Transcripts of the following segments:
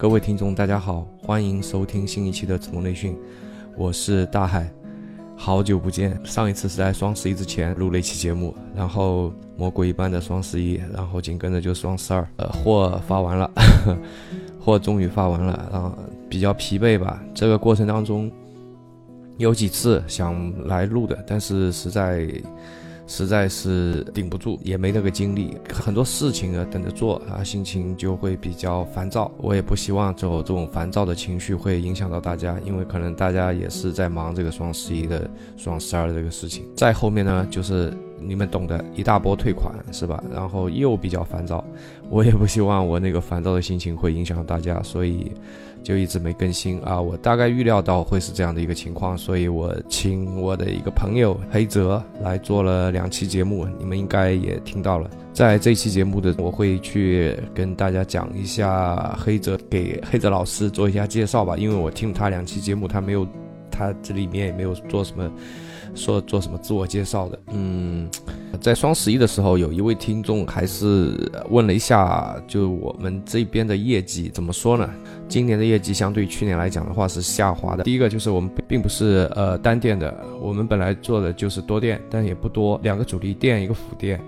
各位听众，大家好，欢迎收听新一期的子墨内训，我是大海，好久不见。上一次是在双十一之前录了一期节目，然后魔鬼一般的双十一，然后紧跟着就双十二，呃，货发完了，货终于发完了，然后比较疲惫吧。这个过程当中有几次想来录的，但是实在。实在是顶不住，也没那个精力，很多事情啊等着做啊，心情就会比较烦躁。我也不希望就这种烦躁的情绪会影响到大家，因为可能大家也是在忙这个双十一的双十二的这个事情。再后面呢，就是你们懂的，一大波退款是吧？然后又比较烦躁，我也不希望我那个烦躁的心情会影响大家，所以。就一直没更新啊！我大概预料到会是这样的一个情况，所以我请我的一个朋友黑泽来做了两期节目，你们应该也听到了。在这期节目的，我会去跟大家讲一下黑泽，给黑泽老师做一下介绍吧，因为我听他两期节目，他没有，他这里面也没有做什么。说做什么自我介绍的？嗯，在双十一的时候，有一位听众还是问了一下，就我们这边的业绩怎么说呢？今年的业绩相对去年来讲的话是下滑的。第一个就是我们并不是呃单店的，我们本来做的就是多店，但也不多，两个主力店，一个辅店。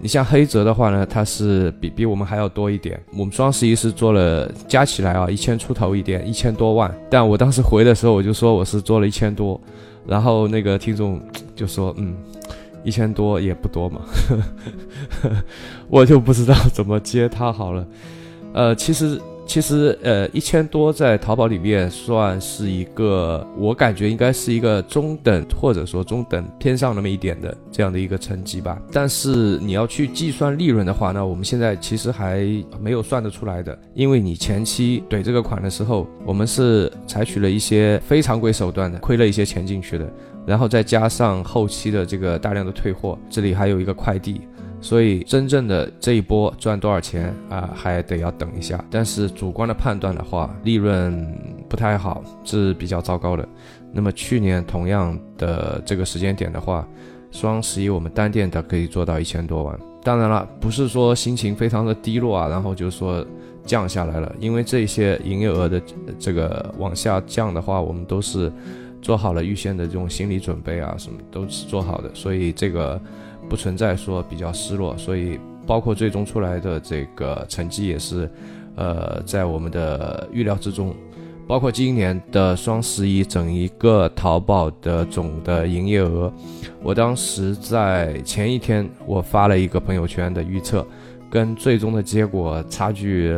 你像黑泽的话呢，它是比比我们还要多一点。我们双十一是做了加起来啊一千出头一点，一千多万。但我当时回的时候，我就说我是做了一千多。然后那个听众 就说：“嗯，一千多也不多嘛。”我就不知道怎么接他好了。呃，其实。其实，呃，一千多在淘宝里面算是一个，我感觉应该是一个中等或者说中等偏上那么一点的这样的一个成绩吧。但是你要去计算利润的话，那我们现在其实还没有算得出来的，因为你前期怼这个款的时候，我们是采取了一些非常规手段的，亏了一些钱进去的，然后再加上后期的这个大量的退货，这里还有一个快递。所以真正的这一波赚多少钱啊，还得要等一下。但是主观的判断的话，利润不太好，是比较糟糕的。那么去年同样的这个时间点的话，双十一我们单店的可以做到一千多万。当然了，不是说心情非常的低落啊，然后就说降下来了。因为这些营业额的这个往下降的话，我们都是做好了预先的这种心理准备啊，什么都是做好的。所以这个。不存在说比较失落，所以包括最终出来的这个成绩也是，呃，在我们的预料之中。包括今年的双十一，整一个淘宝的总的营业额，我当时在前一天我发了一个朋友圈的预测。跟最终的结果差距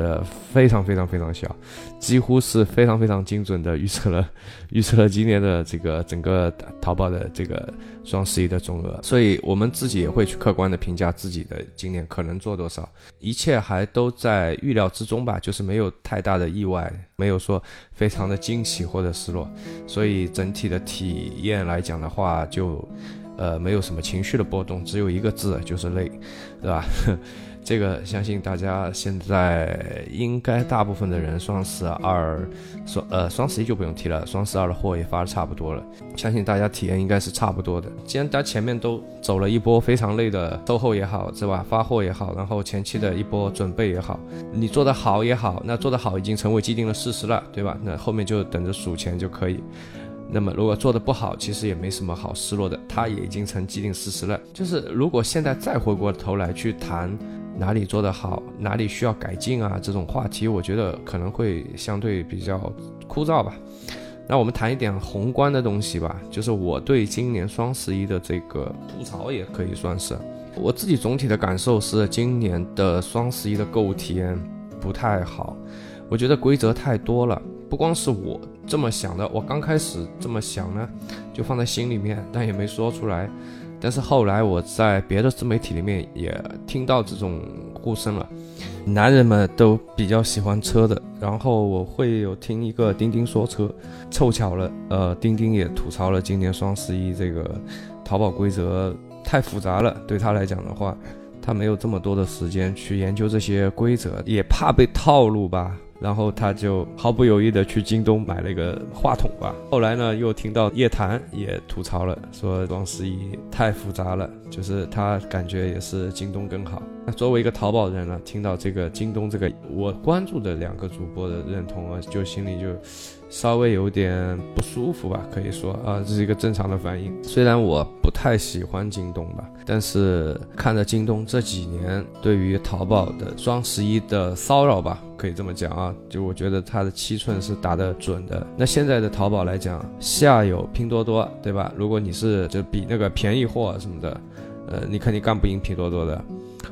非常非常非常小，几乎是非常非常精准的预测了预测了今年的这个整个淘宝的这个双十一的总额，所以我们自己也会去客观的评价自己的今年可能做多少，一切还都在预料之中吧，就是没有太大的意外，没有说非常的惊喜或者失落，所以整体的体验来讲的话，就呃没有什么情绪的波动，只有一个字就是累，对吧？这个相信大家现在应该大部分的人双十二双呃双十一就不用提了，双十二的货也发的差不多了，相信大家体验应该是差不多的。既然大家前面都走了一波非常累的售后也好，是吧？发货也好，然后前期的一波准备也好，你做的好也好，那做的好已经成为既定的事实了，对吧？那后面就等着数钱就可以。那么如果做的不好，其实也没什么好失落的，它也已经成既定事实了。就是如果现在再回过头来去谈。哪里做得好，哪里需要改进啊？这种话题，我觉得可能会相对比较枯燥吧。那我们谈一点宏观的东西吧，就是我对今年双十一的这个吐槽，也可以算是我自己总体的感受是，今年的双十一的购物体验不太好。我觉得规则太多了，不光是我这么想的，我刚开始这么想呢，就放在心里面，但也没说出来。但是后来我在别的自媒体里面也听到这种呼声了，男人们都比较喜欢车的，然后我会有听一个钉钉说车，凑巧了，呃，钉钉也吐槽了今年双十一这个淘宝规则太复杂了，对他来讲的话，他没有这么多的时间去研究这些规则，也怕被套路吧。然后他就毫不犹豫的去京东买了一个话筒吧。后来呢，又听到叶檀也吐槽了，说双十一太复杂了，就是他感觉也是京东更好。那作为一个淘宝人呢，听到这个京东这个我关注的两个主播的认同啊，就心里就。稍微有点不舒服吧，可以说啊，这是一个正常的反应。虽然我不太喜欢京东吧，但是看着京东这几年对于淘宝的双十一的骚扰吧，可以这么讲啊，就我觉得它的七寸是打得准的。那现在的淘宝来讲，下有拼多多，对吧？如果你是就比那个便宜货什么的，呃，你肯定干不赢拼多多的。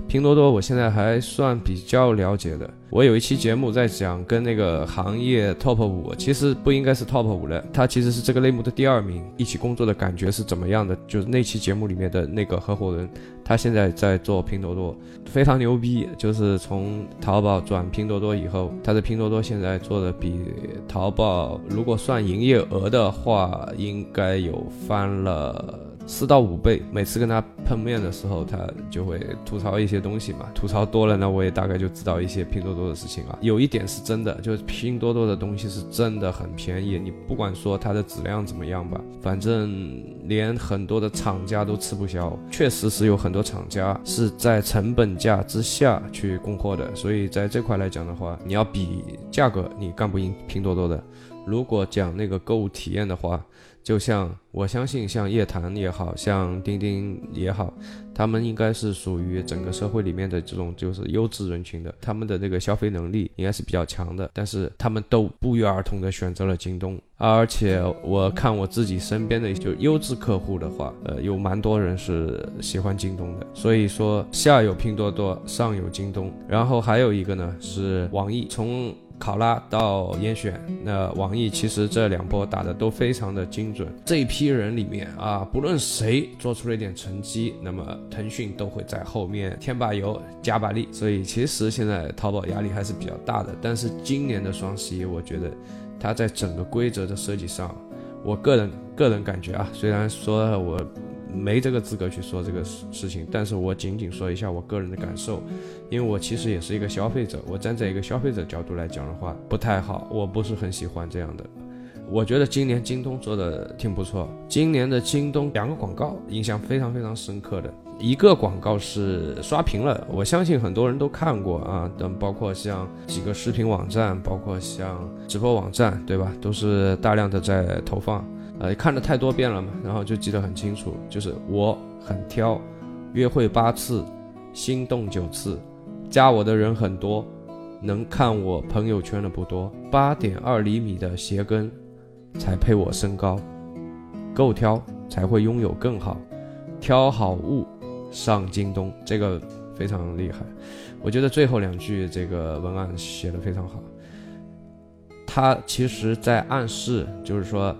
拼多多，我现在还算比较了解的。我有一期节目在讲跟那个行业 top 五，其实不应该是 top 五的，它其实是这个类目的第二名。一起工作的感觉是怎么样的？就是那期节目里面的那个合伙人，他现在在做拼多多，非常牛逼。就是从淘宝转拼多多以后，他的拼多多现在做的比淘宝，如果算营业额的话，应该有翻了。四到五倍，每次跟他碰面的时候，他就会吐槽一些东西嘛。吐槽多了呢，我也大概就知道一些拼多多的事情啊。有一点是真的，就是拼多多的东西是真的很便宜。你不管说它的质量怎么样吧，反正连很多的厂家都吃不消。确实是有很多厂家是在成本价之下去供货的，所以在这块来讲的话，你要比价格，你干不赢拼多多的。如果讲那个购物体验的话，就像我相信，像叶檀也好像钉钉也好，他们应该是属于整个社会里面的这种就是优质人群的，他们的这个消费能力应该是比较强的，但是他们都不约而同的选择了京东，而且我看我自己身边的就优质客户的话，呃，有蛮多人是喜欢京东的，所以说下有拼多多，上有京东，然后还有一个呢是网易，从。考拉到严选，那网易其实这两波打的都非常的精准。这一批人里面啊，不论谁做出了一点成绩，那么腾讯都会在后面添把油、加把力。所以其实现在淘宝压力还是比较大的。但是今年的双十一，我觉得它在整个规则的设计上，我个人个人感觉啊，虽然说我。没这个资格去说这个事事情，但是我仅仅说一下我个人的感受，因为我其实也是一个消费者，我站在一个消费者角度来讲的话，不太好，我不是很喜欢这样的。我觉得今年京东做的挺不错，今年的京东两个广告印象非常非常深刻的，一个广告是刷屏了，我相信很多人都看过啊，等包括像几个视频网站，包括像直播网站，对吧，都是大量的在投放。呃，看了太多遍了嘛，然后就记得很清楚，就是我很挑，约会八次，心动九次，加我的人很多，能看我朋友圈的不多，八点二厘米的鞋跟才配我身高，够挑才会拥有更好，挑好物上京东，这个非常厉害。我觉得最后两句这个文案写的非常好，他其实在暗示，就是说。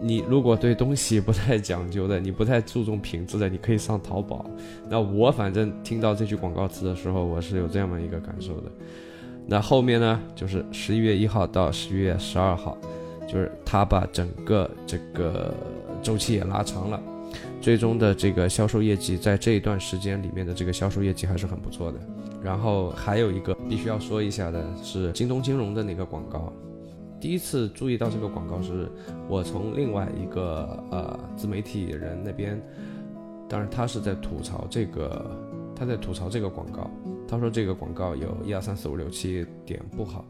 你如果对东西不太讲究的，你不太注重品质的，你可以上淘宝。那我反正听到这句广告词的时候，我是有这样的一个感受的。那后面呢，就是十一月一号到十一月十二号，就是他把整个这个周期也拉长了，最终的这个销售业绩在这一段时间里面的这个销售业绩还是很不错的。然后还有一个必须要说一下的是京东金融的那个广告。第一次注意到这个广告是，我从另外一个呃自媒体人那边，当然他是在吐槽这个，他在吐槽这个广告，他说这个广告有一二三四五六七点不好。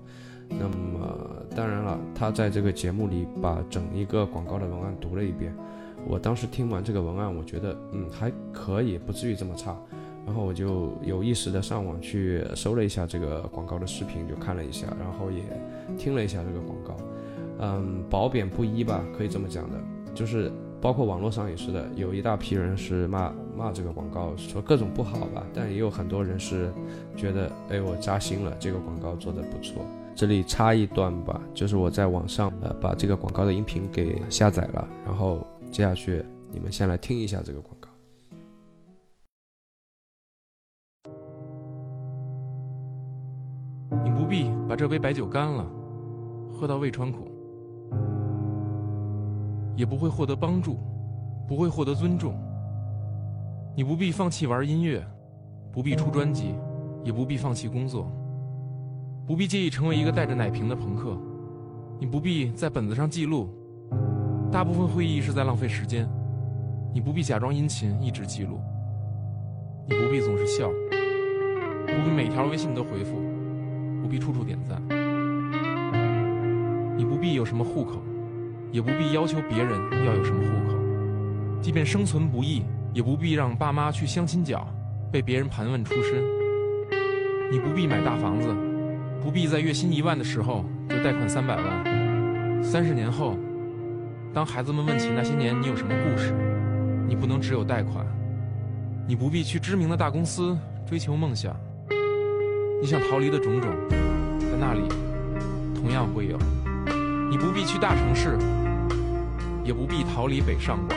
那么当然了，他在这个节目里把整一个广告的文案读了一遍，我当时听完这个文案，我觉得嗯还可以，不至于这么差。然后我就有意识的上网去搜了一下这个广告的视频，就看了一下，然后也听了一下这个广告，嗯，褒贬不一吧，可以这么讲的，就是包括网络上也是的，有一大批人是骂骂这个广告，说各种不好吧，但也有很多人是觉得，哎，我扎心了，这个广告做的不错。这里插一段吧，就是我在网上呃把这个广告的音频给下载了，然后接下去你们先来听一下这个广。告把这杯白酒干了，喝到胃穿孔，也不会获得帮助，不会获得尊重。你不必放弃玩音乐，不必出专辑，也不必放弃工作。不必介意成为一个带着奶瓶的朋克，你不必在本子上记录，大部分会议是在浪费时间，你不必假装殷勤一直记录，你不必总是笑，不必每条微信都回复，不必处处点赞，你不必有什么户口，也不必要求别人要有什么户口，即便生存不易，也不必让爸妈去相亲角。被别人盘问出身，你不必买大房子，不必在月薪一万的时候就贷款三百万。三十年后，当孩子们问起那些年你有什么故事，你不能只有贷款。你不必去知名的大公司追求梦想，你想逃离的种种，在那里同样会有。你不必去大城市，也不必逃离北上广，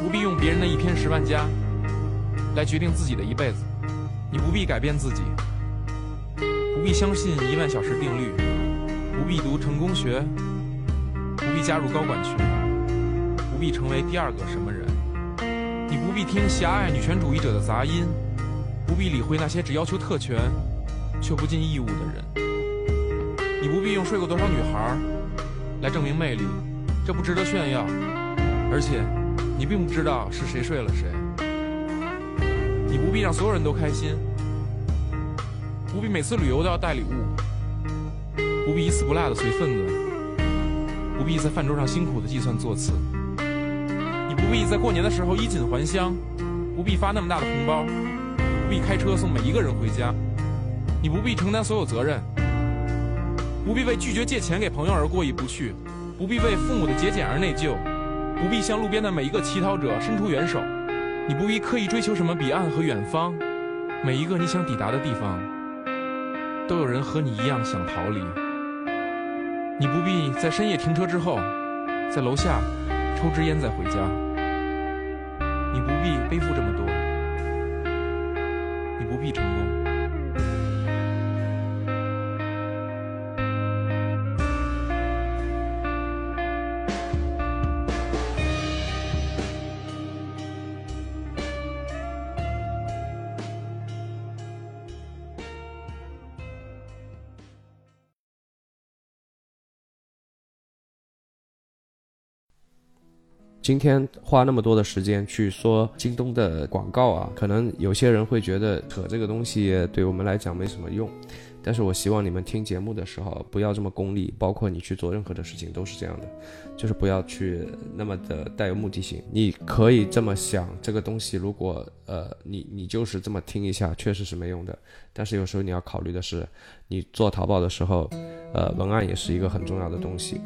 不必用别人的一篇十万加。来决定自己的一辈子，你不必改变自己，不必相信一万小时定律，不必读成功学，不必加入高管群，不必成为第二个什么人。你不必听狭隘女权主义者的杂音，不必理会那些只要求特权却不尽义务的人。你不必用睡过多少女孩来证明魅力，这不值得炫耀，而且你并不知道是谁睡了谁。你不必让所有人都开心，不必每次旅游都要带礼物，不必一丝不落的随份子，不必在饭桌上辛苦的计算座次，你不必在过年的时候衣锦还乡，不必发那么大的红包，不必开车送每一个人回家，你不必承担所有责任，不必为拒绝借钱给朋友而过意不去，不必为父母的节俭而内疚，不必向路边的每一个乞讨者伸出援手。你不必刻意追求什么彼岸和远方，每一个你想抵达的地方，都有人和你一样想逃离。你不必在深夜停车之后，在楼下抽支烟再回家。你不必背负这么多，你不必成功。今天花那么多的时间去说京东的广告啊，可能有些人会觉得扯这个东西对我们来讲没什么用，但是我希望你们听节目的时候不要这么功利，包括你去做任何的事情都是这样的，就是不要去那么的带有目的性。你可以这么想，这个东西如果呃你你就是这么听一下，确实是没用的。但是有时候你要考虑的是，你做淘宝的时候，呃文案也是一个很重要的东西。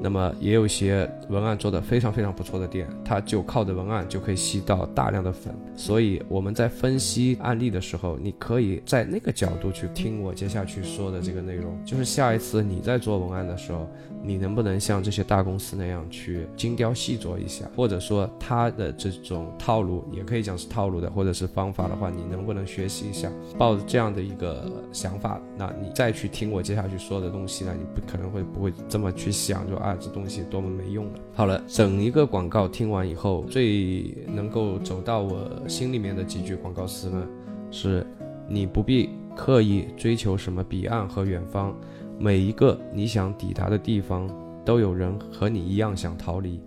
那么也有一些文案做的非常非常不错的店，它就靠着文案就可以吸到大量的粉。所以我们在分析案例的时候，你可以在那个角度去听我接下去说的这个内容。就是下一次你在做文案的时候，你能不能像这些大公司那样去精雕细琢一下，或者说他的这种套路也可以讲是套路的，或者是方法的话，你能不能学习一下？抱着这样的一个想法，那你再去听我接下去说的东西呢，你不可能会不会这么去想，就啊这东西多么没用的。好了，整一个广告听完以后，最能够走到我心里面的几句广告词呢，是你不必刻意追求什么彼岸和远方。每一个你想抵达的地方，都有人和你一样想逃离。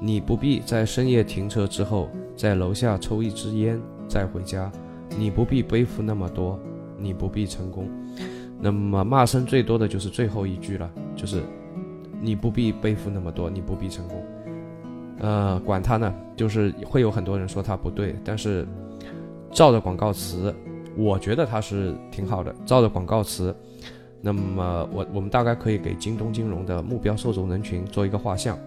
你不必在深夜停车之后，在楼下抽一支烟再回家。你不必背负那么多，你不必成功。那么骂声最多的就是最后一句了，就是你不必背负那么多，你不必成功。呃，管他呢，就是会有很多人说他不对，但是照着广告词，我觉得他是挺好的。照着广告词。那么我我们大概可以给京东金融的目标受众人群做一个画像，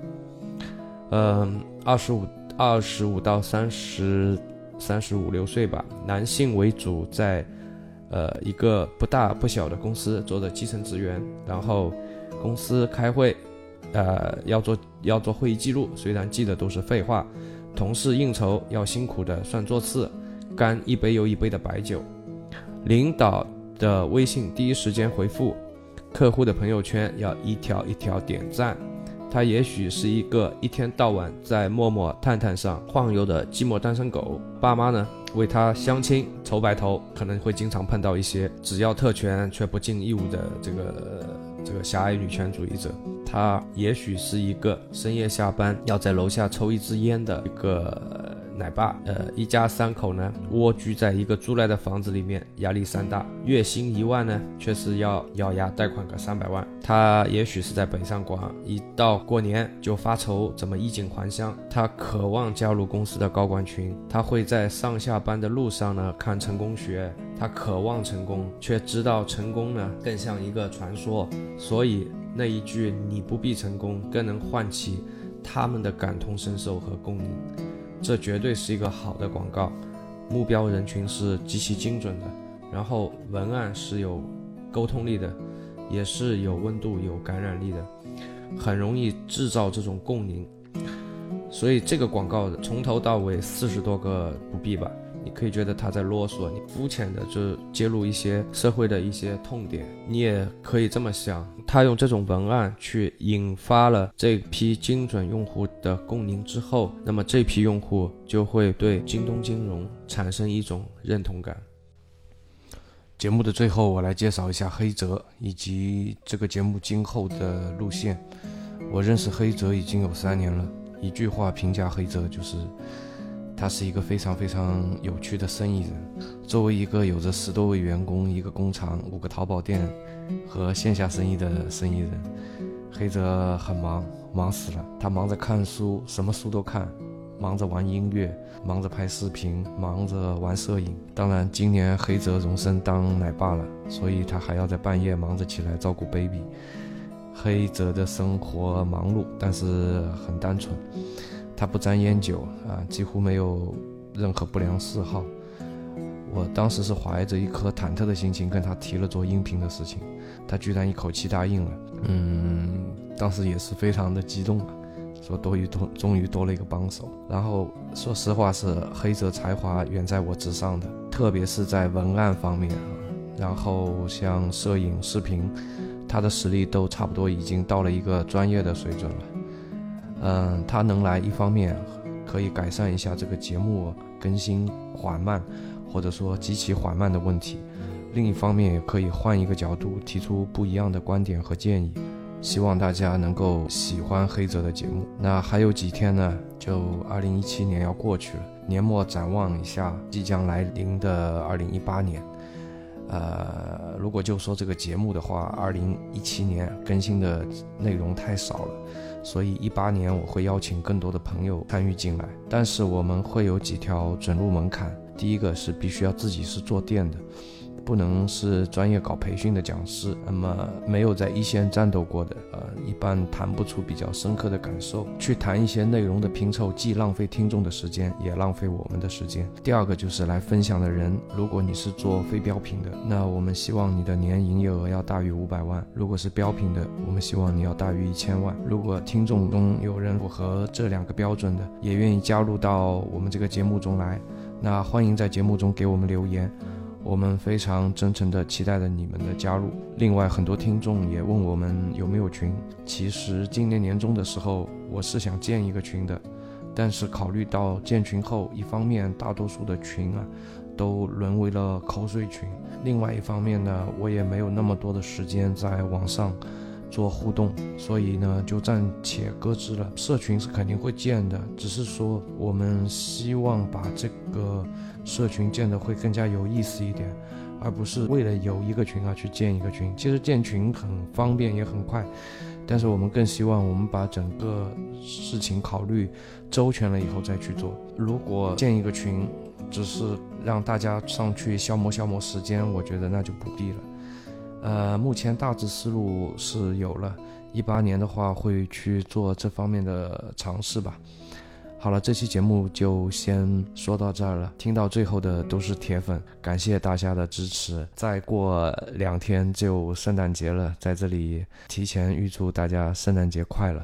嗯，二十五二十五到三十三十五六岁吧，男性为主，在呃一个不大不小的公司做的基层职员，然后公司开会，呃要做要做会议记录，虽然记的都是废话，同事应酬要辛苦的算座次，干一杯又一杯的白酒，领导。的微信第一时间回复，客户的朋友圈要一条一条点赞。他也许是一个一天到晚在陌陌、探探上晃悠的寂寞单身狗，爸妈呢为他相亲筹白头，可能会经常碰到一些只要特权却不尽义务的这个这个狭隘女权主义者。她也许是一个深夜下班要在楼下抽一支烟的一个。奶爸，呃，一家三口呢，蜗居在一个租来的房子里面，压力山大，月薪一万呢，却是要咬牙贷款个三百万。他也许是在北上广，一到过年就发愁怎么衣锦还乡。他渴望加入公司的高管群，他会在上下班的路上呢看成功学。他渴望成功，却知道成功呢更像一个传说。所以那一句“你不必成功”更能唤起他们的感同身受和共鸣。这绝对是一个好的广告，目标人群是极其精准的，然后文案是有沟通力的，也是有温度、有感染力的，很容易制造这种共鸣。所以这个广告从头到尾四十多个不必吧。你可以觉得他在啰嗦，你肤浅的就揭露一些社会的一些痛点。你也可以这么想，他用这种文案去引发了这批精准用户的共鸣之后，那么这批用户就会对京东金融产生一种认同感。节目的最后，我来介绍一下黑泽以及这个节目今后的路线。我认识黑泽已经有三年了，一句话评价黑泽就是。他是一个非常非常有趣的生意人。作为一个有着十多位员工、一个工厂、五个淘宝店和线下生意的生意人，黑泽很忙，忙死了。他忙着看书，什么书都看；忙着玩音乐，忙着拍视频，忙着玩摄影。当然，今年黑泽荣升当奶爸了，所以他还要在半夜忙着起来照顾 baby。黑泽的生活忙碌，但是很单纯。他不沾烟酒啊，几乎没有任何不良嗜好。我当时是怀着一颗忐忑的心情跟他提了做音频的事情，他居然一口气答应了。嗯，当时也是非常的激动啊，说多于多，终于多了一个帮手。然后说实话是黑泽才华远在我之上的，特别是在文案方面啊。然后像摄影、视频，他的实力都差不多已经到了一个专业的水准了。嗯，他能来，一方面可以改善一下这个节目更新缓慢，或者说极其缓慢的问题；另一方面也可以换一个角度提出不一样的观点和建议。希望大家能够喜欢黑泽的节目。那还有几天呢？就二零一七年要过去了，年末展望一下即将来临的二零一八年。呃，如果就说这个节目的话，二零一七年更新的内容太少了。所以一八年我会邀请更多的朋友参与进来，但是我们会有几条准入门槛。第一个是必须要自己是做店的。不能是专业搞培训的讲师，那么没有在一线战斗过的，呃，一般谈不出比较深刻的感受。去谈一些内容的拼凑，既浪费听众的时间，也浪费我们的时间。第二个就是来分享的人，如果你是做非标品的，那我们希望你的年营业额要大于五百万；如果是标品的，我们希望你要大于一千万。如果听众中有人符合这两个标准的，也愿意加入到我们这个节目中来，那欢迎在节目中给我们留言。我们非常真诚地期待着你们的加入。另外，很多听众也问我们有没有群。其实今年年终的时候，我是想建一个群的，但是考虑到建群后，一方面大多数的群啊，都沦为了口水群；另外一方面呢，我也没有那么多的时间在网上做互动，所以呢，就暂且搁置了。社群是肯定会建的，只是说我们希望把这个。社群建的会更加有意思一点，而不是为了有一个群而去建一个群。其实建群很方便也很快，但是我们更希望我们把整个事情考虑周全了以后再去做。如果建一个群只是让大家上去消磨消磨时间，我觉得那就不必了。呃，目前大致思路是有了，一八年的话会去做这方面的尝试吧。好了，这期节目就先说到这儿了。听到最后的都是铁粉，感谢大家的支持。再过两天就圣诞节了，在这里提前预祝大家圣诞节快乐。